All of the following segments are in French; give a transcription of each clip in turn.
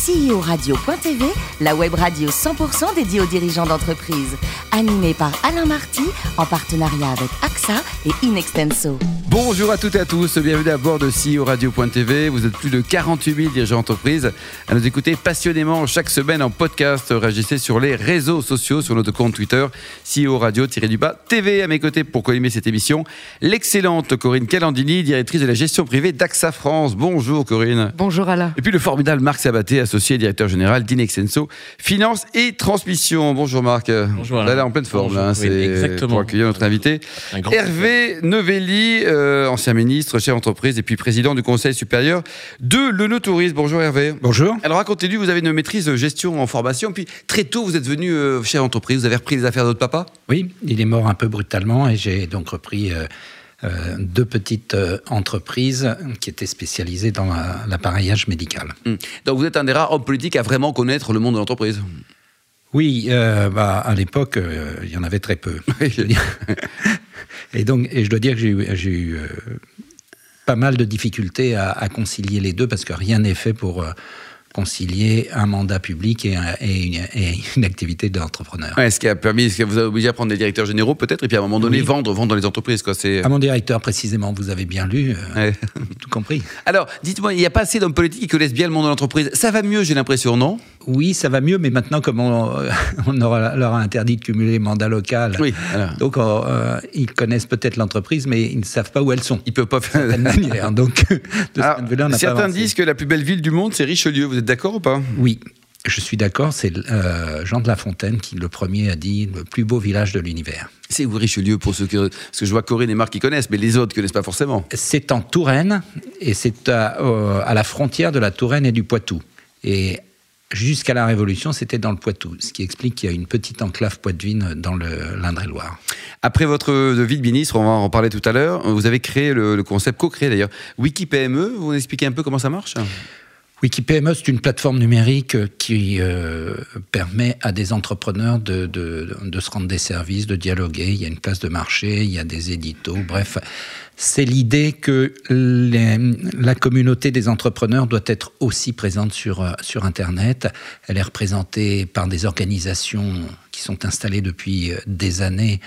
CEO-radio.tv, la web radio 100% dédiée aux dirigeants d'entreprise. Animée par Alain Marty, en partenariat avec AXA et Inextenso. Bonjour à toutes et à tous, bienvenue à bord de CEO Radio.tv. Vous êtes plus de 48 000 dirigeants d'entreprise à nous écouter passionnément chaque semaine en podcast. Réagissez sur les réseaux sociaux, sur notre compte Twitter, CEO Radio-du-bas TV. À mes côtés pour co-animer cette émission, l'excellente Corinne Calandini, directrice de la gestion privée d'AXA France. Bonjour Corinne. Bonjour Alain. Et puis le formidable Marc Sabaté, associé et directeur général d'Inexenso Finance et Transmission. Bonjour Marc. Bonjour Alain. Là, en pleine forme, Bonjour. là, Oui, c'est exactement. pour accueillir notre invité. Un grand Hervé Novelli, euh, ancien ministre, chef d'entreprise et puis président du Conseil supérieur de l'Eunotourisme. Bonjour Hervé. Bonjour. Alors racontez-nous, vous avez une maîtrise de gestion en formation, puis très tôt vous êtes venu euh, chef d'entreprise, vous avez repris les affaires de votre papa? Oui, il est mort un peu brutalement et j'ai donc repris euh, deux petites euh, entreprises qui étaient spécialisées dans la- l'appareillage médical. Hmm. Donc vous êtes un des rares hommes politiques à vraiment connaître le monde de l'entreprise. Oui, euh, bah, à l'époque, euh, il y en avait très peu. Et donc, et je dois dire que j'ai eu, euh, pas mal de difficultés à, à concilier les deux parce que rien n'est fait pour euh, concilier un mandat public et, un- et une, et une activité d'entrepreneur. Ouais, ce qui a permis, ce qui vous a obligé à prendre des directeurs généraux peut-être, et puis à un moment donné Oui. vendre, vendre dans les entreprises. Quoi. À mon directeur, précisément, vous avez bien lu, euh, Ouais. tout compris. Alors, dites-moi, il n'y a pas assez d'hommes politiques qui connaissent bien le monde de l'entreprise. Ça va mieux, j'ai l'impression, non? Oui, ça va mieux, mais maintenant, comme on, on aura, leur a interdit de cumuler Oui, voilà. donc euh, ils connaissent peut-être l'entreprise, mais ils ne savent pas où elles sont. Ils peuvent pas faire. Manière. Donc, de Alors, on pas certains disent que la plus belle ville du monde, c'est Richelieu. Vous êtes d'accord ou pas? Oui, je suis d'accord. C'est euh, Jean de La Fontaine qui, le premier, a dit le plus beau village de l'univers. C'est où Richelieu pour ceux que. Parce que je vois Corinne et Marc qui connaissent, mais les autres ne connaissent pas forcément. C'est en Touraine et c'est à, euh, à la frontière de la Touraine et du Poitou. Et jusqu'à la Révolution, c'était dans le Poitou, ce qui explique qu'il y a une petite enclave poitevine dans le l'Indre-et-Loire. Après votre vie de ministre, on va en parler tout à l'heure, vous avez créé le, le concept, co-créé d'ailleurs, Wiki PME. Vous expliquez un peu comment ça marche? WikiPME, c'est une plateforme numérique qui euh, permet à des entrepreneurs de, de, de se rendre des services, de dialoguer. Il y a une place de marché, il y a des éditos, bref. C'est l'idée que les- la communauté des entrepreneurs doit être aussi présente sur, euh, sur Internet. Elle est représentée par des organisations qui sont installées depuis euh, des années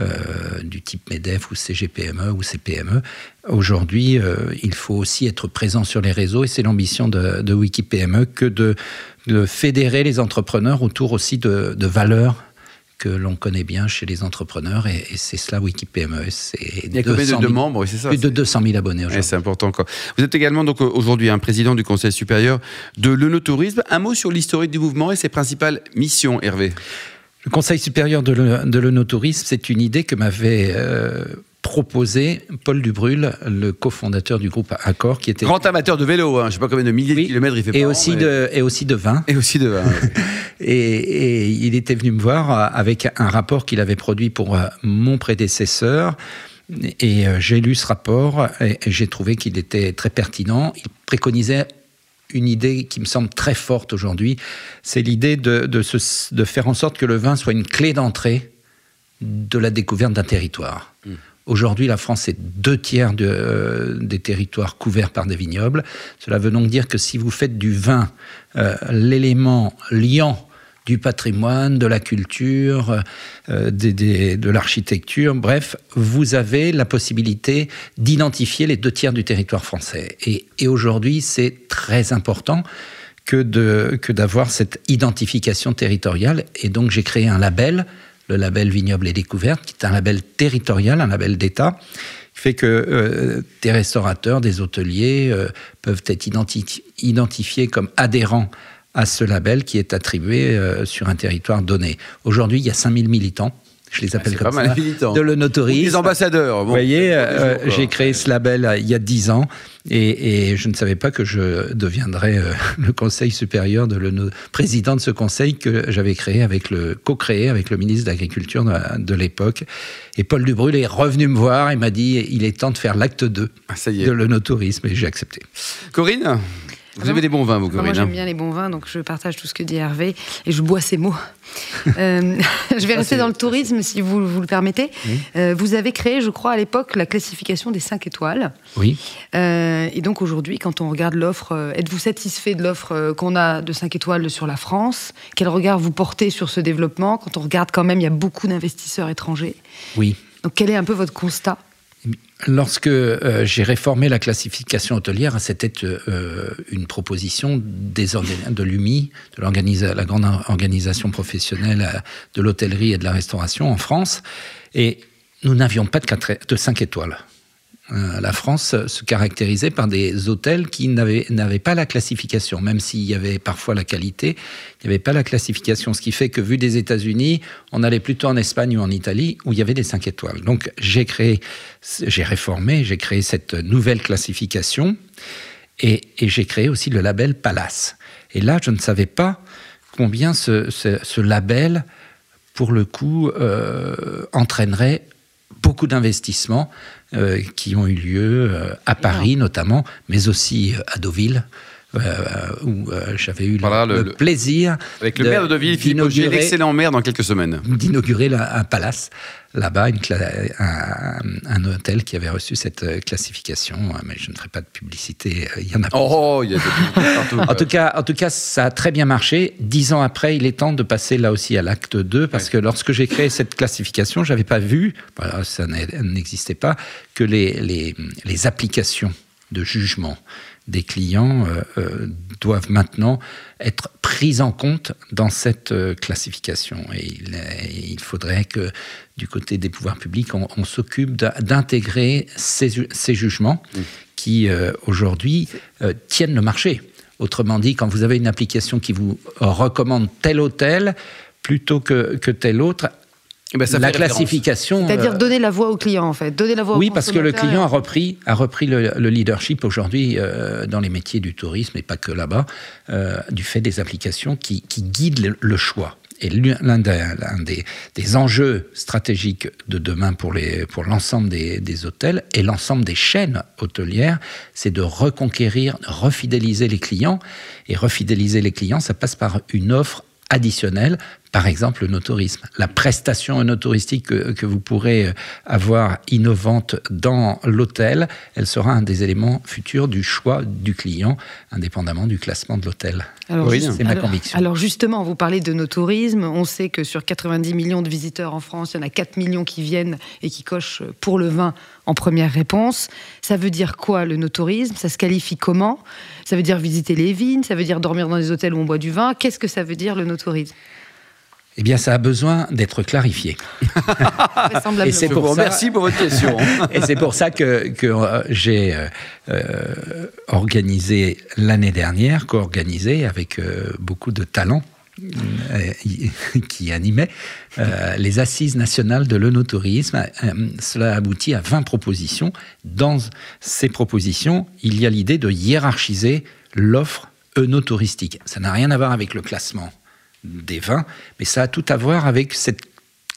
euh, du type MEDEF ou CGPME ou CPME. Aujourd'hui, euh, il faut aussi être présent sur les réseaux et c'est l'ambition de, de WikiPME que de, de fédérer les entrepreneurs autour aussi de, de valeurs que l'on connaît bien chez les entrepreneurs et, et c'est cela WikiPME. C'est Il y a combien de, 200 de 000 membres Oui, c'est ça. Plus de 200 000 abonnés aujourd'hui. c'est important. Quoi. Vous êtes également donc euh, aujourd'hui un président du Conseil supérieur de l'Eunotourisme. Un mot sur l'historique du mouvement et ses principales missions, Hervé. Le Conseil supérieur de l'œnotourisme, c'est une idée que m'avait euh, proposée Paul Dubrul, le cofondateur du groupe Accor, qui était Grand amateur de vélo, hein. je ne sais pas combien de milliers Oui. de kilomètres il fait et par an, aussi mais- de et aussi de vin. Et aussi de vin. Et, et il était venu me voir euh, avec un rapport qu'il avait produit pour euh, mon prédécesseur. Et euh, j'ai lu ce rapport et j'ai trouvé qu'il était très pertinent. Il préconisait une idée qui me semble très forte aujourd'hui. C'est l'idée de, de, se- de faire en sorte que le vin soit une clé d'entrée de la découverte d'un territoire. Aujourd'hui, la France est deux tiers de, euh, des territoires couverts par des vignobles. Cela veut donc dire que si vous faites du vin euh, l'élément liant du patrimoine, de la culture, euh, de l'architecture, bref, vous avez la possibilité d'identifier les deux tiers du territoire français. Et, aujourd'hui, c'est très important que d'avoir cette identification territoriale. Et donc, j'ai créé un label, le label Vignoble et Découverte, qui est un label territorial, un label d'État, fait que euh, des restaurateurs, des hôteliers euh, peuvent être identi- identifiés comme adhérents à ce label qui est attribué euh, sur un territoire donné. Aujourd'hui, il y a 5000 militants. Je les appelle Ah, c'est comme pas ça. De Ou l'onotourisme. Des ambassadeurs. Bon, Vous voyez, euh, j'ai créé ce label euh, il y a dix ans et, et je ne savais pas que je deviendrais euh, le conseil supérieur de le président de ce conseil que j'avais créé avec le co-créé avec le ministre de l'Agriculture de, de l'époque. Et Paul Dubrul est revenu me voir et m'a dit il est temps de faire l'acte 2 Ah, ça y est. de l'onotourisme et j'ai accepté. Corinne? Vous avez des bons vins, vous, Enfin, moi, Corinne. j'aime hein bien les bons vins, donc je partage tout ce que dit Hervé et je bois ses mots. Euh, je vais rester dans le tourisme, si vous, vous le permettez. Euh, vous avez créé, je crois, à l'époque, la classification des 5 étoiles. Oui. Euh, et donc aujourd'hui, quand on regarde l'offre, êtes-vous satisfait de l'offre qu'on a de 5 étoiles sur la France? Quel regard vous portez sur ce développement? Quand on regarde quand même, il y a beaucoup d'investisseurs étrangers. Oui. Donc quel est un peu votre constat? Lorsque euh, j'ai réformé la classification hôtelière, c'était euh, une proposition des de l'UMI, de la grande organisation professionnelle euh, de l'hôtellerie et de la restauration en France, et nous n'avions pas de, de 5 étoiles. Euh, la France se caractérisait par des hôtels qui n'avaient pas la classification, même s'il y avait parfois la qualité, il n'y avait pas la classification. Ce qui fait que, vu des États-Unis, on allait plutôt en Espagne ou en Italie où il y avait des 5 étoiles. Donc j'ai créé, j'ai réformé, j'ai créé cette nouvelle classification et, j'ai créé aussi le label Palace. Et là, je ne savais pas combien ce, label, pour le coup, euh, entraînerait beaucoup d'investissements qui ont eu lieu euh, à Paris notamment, mais aussi euh, à Deauville, euh, où euh, j'avais eu le- Voilà, le- le, le- plaisir Avec le maire de Philippe Augier, d'inaugurer- l'excellent maire dans quelques semaines. d'inaugurer un palace là-bas, un, un hôtel qui avait reçu cette euh, classification. Euh, Mais je ne ferai pas de publicité, euh, il y en a Oh, il y a des partout. en tout, cas, en tout cas, ça a très bien marché. Dix ans après, il est temps de passer là aussi à l'acte 2, parce que lorsque j'ai créé cette classification, j'avais pas vu, ça n'existait pas, que les, les, les applications de jugement des clients euh, euh, doivent maintenant être prises en compte dans cette euh, classification. Et il, faudrait que du côté des pouvoirs publics, on, on s'occupe d'in- d'intégrer ces, ju- ces jugements qui, euh, aujourd'hui, euh, tiennent le marché. Autrement dit, quand vous avez une application qui vous recommande tel hôtel plutôt que, que tel autre, ben, ça la classification... C'est-à-dire euh, donner la voix au client, en fait. Donner la voix au oui, parce que le client a repris, a repris le, le leadership aujourd'hui euh, dans les métiers du tourisme et pas que là-bas, euh, du fait des applications qui, qui guident le, le choix. Et l'un des, l'un des, des enjeux stratégiques de demain pour les- pour l'ensemble des, des hôtels et l'ensemble des chaînes hôtelières, c'est de reconquérir, de refidéliser les clients. Et refidéliser les clients, ça passe par une offre additionnelle, par exemple le no-tourisme. La prestation no-touristique que, que vous pourrez euh, avoir innovante dans l'hôtel, elle sera un des éléments futurs du choix du client, indépendamment du classement de l'hôtel. Oui, c'est ma alors- conviction. Alors justement, vous parlez de nos tourismes. On sait que sur 90 millions de visiteurs en France, il y en a 4 millions qui viennent et qui cochent pour le vin en première réponse. Ça veut dire quoi le no-tourisme? Ça se qualifie comment? Ça veut dire visiter les vignes? Ça veut dire dormir dans des hôtels où on boit du vin? Qu'est-ce que ça veut dire le no-tourisme? Eh bien, ça a besoin d'être clarifié. Et c'est pour ça- remercie pour votre question. Et c'est pour ça que, que, euh, j'ai euh, euh, organisé l'année dernière, co-organisé avec euh, beaucoup de talent qui animait euh, les assises nationales de l'onotourisme. Euh, cela aboutit à 20 propositions. Dans ces propositions, il y a l'idée de hiérarchiser l'offre œnotouristique. Ça n'a rien à voir avec le classement des vins, mais ça a tout à voir avec cette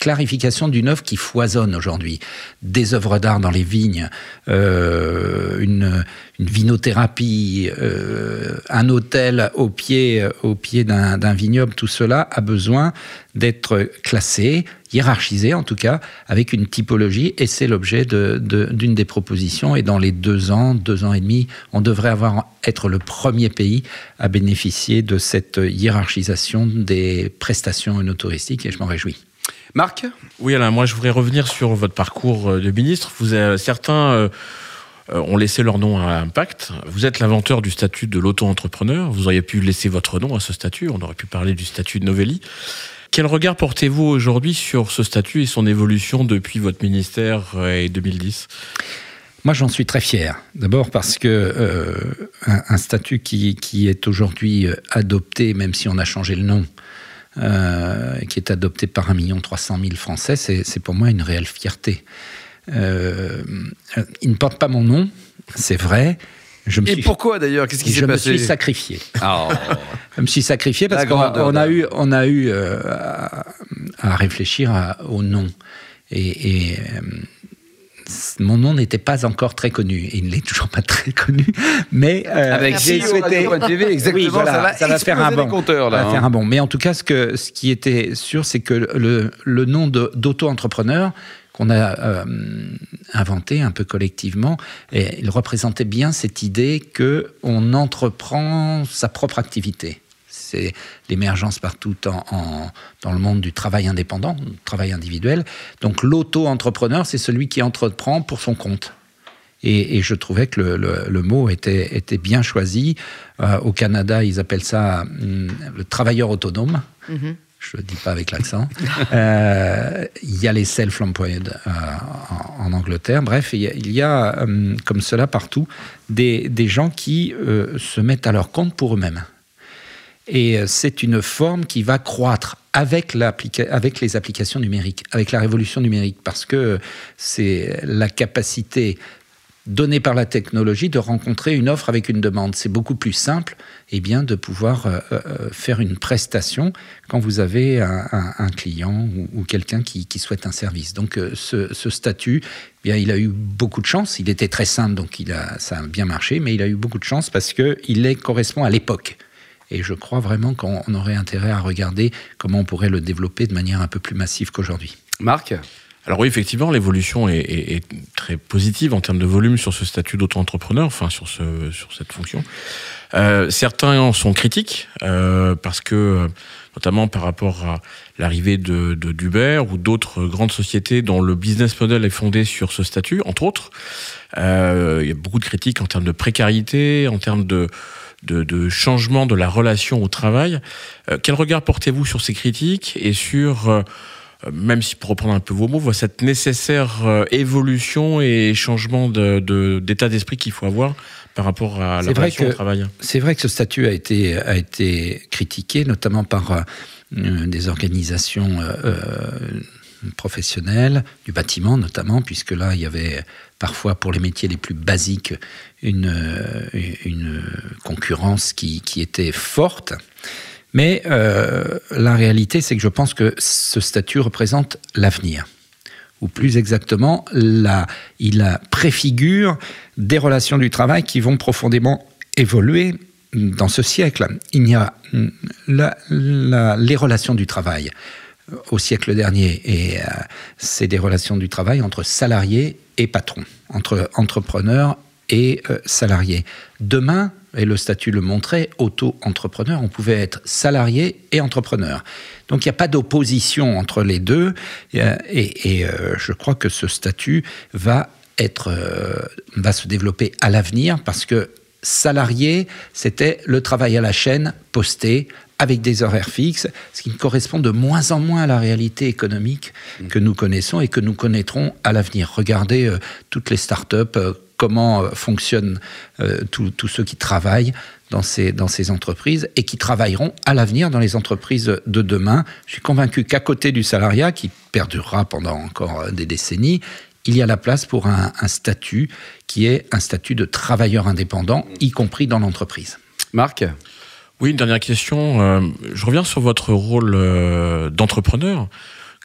clarification d'une œuvre qui foisonne aujourd'hui. Des œuvres d'art dans les vignes, euh, une, vinothérapie, euh, un hôtel au pied, au pied d'un vignoble, tout cela a besoin d'être classé, hiérarchisé en tout cas, avec une typologie, et c'est l'objet d'une des propositions. Et dans les deux ans, deux ans et demi, on devrait avoir, être le premier pays à bénéficier de cette hiérarchisation des prestations œnotouristiques, et je m'en réjouis. Marc Oui, Alain, moi je voudrais revenir sur votre parcours euh, de ministre. Vous avez- certains euh, euh, ont laissé leur nom à Impact. Vous êtes l'inventeur du statut de l'auto-entrepreneur. Vous auriez pu laisser votre nom à ce statut. On aurait pu parler du statut de Novelli. Quel regard portez-vous aujourd'hui sur ce statut et son évolution depuis votre ministère euh, et 2010 Moi, j'en suis très fier. D'abord parce que euh, un, un statut qui, qui est aujourd'hui euh, adopté, même si on a changé le nom, euh, qui est adopté par 1 300 000 Français, c'est pour moi une réelle fierté. Euh, il ne porte pas mon nom, c'est vrai. Je me Et suis, pourquoi d'ailleurs? Qu'est-ce qui je s'est me passé? suis sacrifié. Ah, Je me suis sacrifié parce qu'on a, a eu, on a eu euh, à, à réfléchir à- au nom. Et, et, euh, mon nom n'était pas encore très connu. Et il n'est toujours pas très connu. Mais euh, avec j'ai souhaité. TV, exactement, ça va, ça va faire un bon. Compteurs, là, ça va faire un bon. Mais en tout cas, ce, que, ce qui était sûr, c'est que le, le nom d'auto-entrepreneur qu'on a euh, inventé un peu collectivement, et il représentait bien cette idée que on entreprend sa propre activité c'est l'émergence partout en, dans le monde du travail indépendant, du travail individuel. Donc l'auto-entrepreneur, c'est celui qui entreprend pour son compte. Et, je trouvais que le, mot était, était, bien choisi. Euh, au Canada, ils appellent ça hum, le travailleur autonome. Mm-hmm. Je ne le dis pas avec l'accent. Euh, il y a les self-employed euh, en, Angleterre. Bref, il y a, hum, comme cela partout des, des gens qui se mettent à leur compte pour eux-mêmes. Et euh, c'est une forme qui va croître avec, les applications numériques, avec la révolution numérique, parce que c'est la capacité donnée par la technologie de rencontrer une offre avec une demande. C'est beaucoup plus simple eh bien, de pouvoir euh, euh, faire une prestation quand vous avez un, client ou, quelqu'un qui, souhaite un service. Donc ce, statut, eh bien, il a eu beaucoup de chance. Il était très simple, donc il a, ça a bien marché, mais il a eu beaucoup de chance parce qu'il correspond à l'époque. Et je crois vraiment qu'on aurait intérêt à regarder comment on pourrait le développer de manière un peu plus massive qu'aujourd'hui. Marc alors oui, effectivement, l'évolution est, très positive en termes de volume sur ce statut d'auto-entrepreneur, enfin sur, ce, sur cette fonction. Euh, certains en sont critiques euh, parce que, notamment par rapport à l'arrivée de d'Uber ou d'autres grandes sociétés dont le business model est fondé sur ce statut, entre autres, euh, il y a beaucoup de critiques en termes de précarité, en termes de de, changement de la relation au travail. Euh, quel regard portez-vous sur ces critiques et sur, euh, même si pour reprendre un peu vos mots, cette nécessaire euh, évolution et changement d'état d'esprit qu'il faut avoir par rapport à la relation au travail C'est vrai que ce statut a été, a été critiqué, notamment par des organisations professionnels, du bâtiment notamment, puisque là, il y avait parfois pour les métiers les plus basiques une, euh, concurrence qui, était forte. Mais euh, la réalité, c'est que je pense que ce statut représente l'avenir. Ou plus exactement, il préfigure des relations du travail qui vont profondément évoluer dans ce siècle. Il y a les relations du travail au siècle dernier. Et euh, c'est des relations du travail entre salariés et patrons, entre entrepreneurs et euh, salariés. Demain, et le statut le montrait, auto-entrepreneur, on pouvait être salarié et entrepreneur. Donc il n'y a pas d'opposition entre les deux, euh, et, je crois que ce statut va va se développer à l'avenir parce que salarié, c'était le travail à la chaîne posté avec des horaires fixes, ce qui correspond de moins en moins à la réalité économique que nous connaissons et que nous connaîtrons à l'avenir. Regardez euh, toutes les start-up, euh, comment euh, fonctionnent tous ceux qui travaillent dans ces, dans ces entreprises et qui travailleront à l'avenir dans les entreprises de demain. Je suis convaincu qu'à côté du salariat, qui perdurera pendant encore des décennies, il y a la place pour un, un statut qui est un statut de travailleur indépendant, y compris dans l'entreprise. Marc? Oui, une dernière question. Euh, je reviens sur votre rôle euh, d'entrepreneur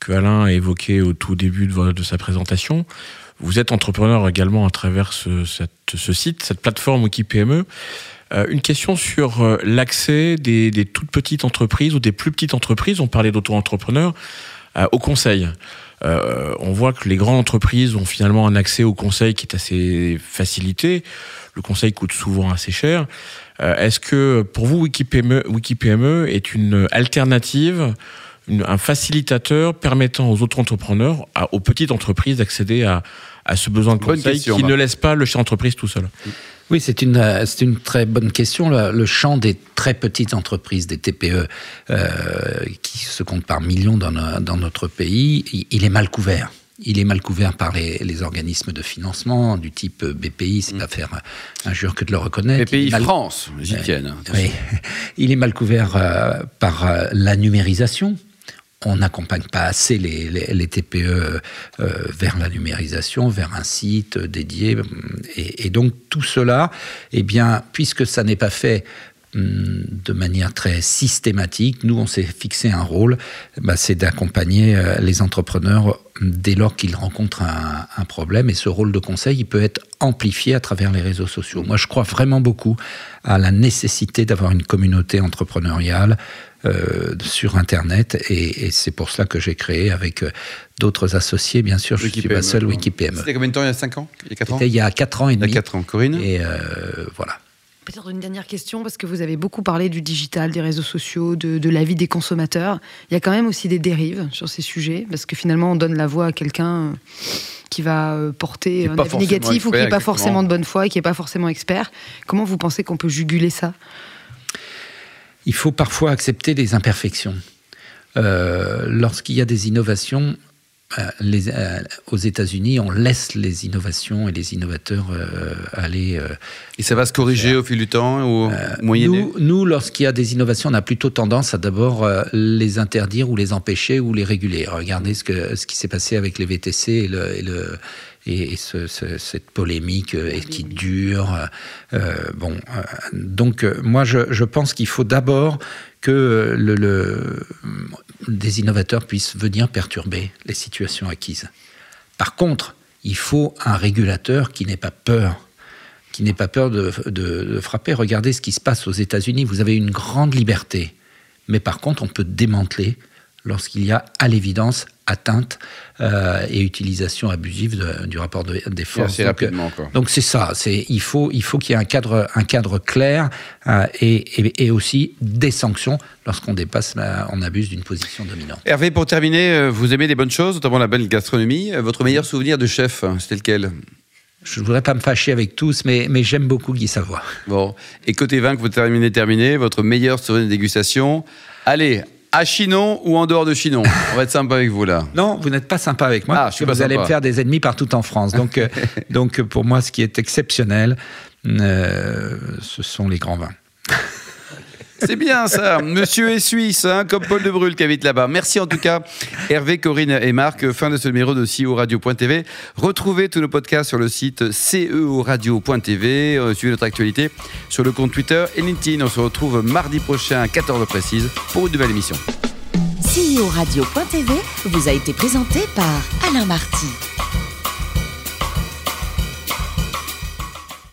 que Alain a évoqué au tout début de, sa présentation. Vous êtes entrepreneur également à travers ce, site, cette plateforme WikiPME. Euh, une question sur l'accès des, toutes petites entreprises ou des plus petites entreprises, on parlait d'auto-entrepreneurs, au conseil. on voit que les grandes entreprises ont finalement un accès au conseil qui est assez facilité. Le conseil coûte souvent assez cher. Euh, est-ce que pour vous, WikiPME, WikiPME est une alternative, un facilitateur permettant aux autres entrepreneurs, aux petites entreprises d'accéder à, ce besoin de conseil qui ne laisse pas le chef d'entreprise tout seul? Oui, c'est une, euh, c'est une très bonne question. Le, champ des très petites entreprises, des TPE, euh, qui se comptent par millions dans, dans notre pays, il est mal couvert il est mal couvert par les, organismes de financement du type BPI, c'est mm. pas faire injure que de le reconnaître. BPI France, j'y tiens. Hein, il est mal couvert euh, par euh, la numérisation. On n'accompagne pas assez les, TPE euh, vers la numérisation, vers un site dédié. Et, et, donc tout cela, eh bien, puisque ça n'est pas fait de manière très systématique. Nous, on s'est fixé un rôle, bah, c'est d'accompagner euh, les entrepreneurs dès lors qu'il rencontre un, un, problème. Et ce rôle de conseil, il peut être amplifié à travers les réseaux sociaux. Moi, je crois vraiment beaucoup à la nécessité d'avoir une communauté entrepreneuriale euh, sur Internet. Et, et c'est pour cela que j'ai créé avec euh, d'autres associés, bien sûr. Je ne suis pas seul, Wikipm. C'était combien de temps Il y a 5 ans? Il y a 4 ans? Il y a 4 ans et demi. Il y a 4 ans, Corinne? Et euh, voilà. Peut-être une dernière question, parce que vous avez beaucoup parlé du digital, des réseaux sociaux, de, de, la vie des consommateurs. Il y a quand même aussi des dérives sur ces sujets, parce que finalement, on donne la voix à quelqu'un qui va porter un avis négatif expert, ou qui n'est pas forcément de bonne foi et qui n'est pas forcément expert. Comment vous pensez qu'on peut juguler ça? Il faut parfois accepter les imperfections. Euh, Lorsqu'il y a des innovations, les, euh, aux États-Unis, on laisse les innovations et les innovateurs euh, aller. Euh, et ça va se corriger faire. au fil du temps ou moyenner Nous, nous lorsqu'il y a des innovations, on a plutôt tendance à d'abord les interdire ou les empêcher ou les réguler. Regardez ce, que, ce qui s'est passé avec les VTC et, le, et, le, et ce, ce, cette polémique qui dure. Euh, bon, euh, donc moi je, je pense qu'il faut d'abord que le, le, des innovateurs puissent venir perturber les situations acquises. Par contre, il faut un régulateur qui n'ait pas peur qui n'ait pas peur de, de, de, frapper. Regardez ce qui se passe aux États-Unis. Vous avez une grande liberté. Mais par contre, on peut démanteler lorsqu'il y a à l'évidence atteinte euh, et utilisation abusive de, du rapport de, des forces. Assez rapidement, quoi. Donc c'est ça. C'est il faut il faut qu'il y ait un cadre un cadre clair euh, et, et, et, aussi des sanctions lorsqu'on dépasse la, on abuse d'une position dominante. Hervé, pour terminer, vous aimez les bonnes choses, notamment la belle gastronomie. Votre meilleur souvenir de chef, c'était lequel? Je ne voudrais pas me fâcher avec tous, mais, mais j'aime beaucoup Guy Savoie. Bon. Et côté vin que vous terminez, terminé, votre meilleur souvenir de dégustation. Allez, à Chinon ou en dehors de Chinon On va être sympa avec vous là. Non, vous n'êtes pas sympa avec moi. Ah, parce que vous sympa. allez me faire des ennemis partout en France. Donc, euh, donc pour moi, ce qui est exceptionnel, euh, ce sont les grands vins. C'est bien ça. Monsieur est suisse, hein, comme Paul de Brûle qui habite là-bas. Merci en tout cas, Hervé, Corinne et Marc. Fin de ce numéro de CEO Radio.tv. Retrouvez tous nos podcasts sur le site ceoradio.tv. Euh, suivez notre actualité sur le compte Twitter et LinkedIn. On se retrouve mardi prochain à 14h précise pour une nouvelle émission. CEO Radio.tv vous a été présenté par Alain Marty.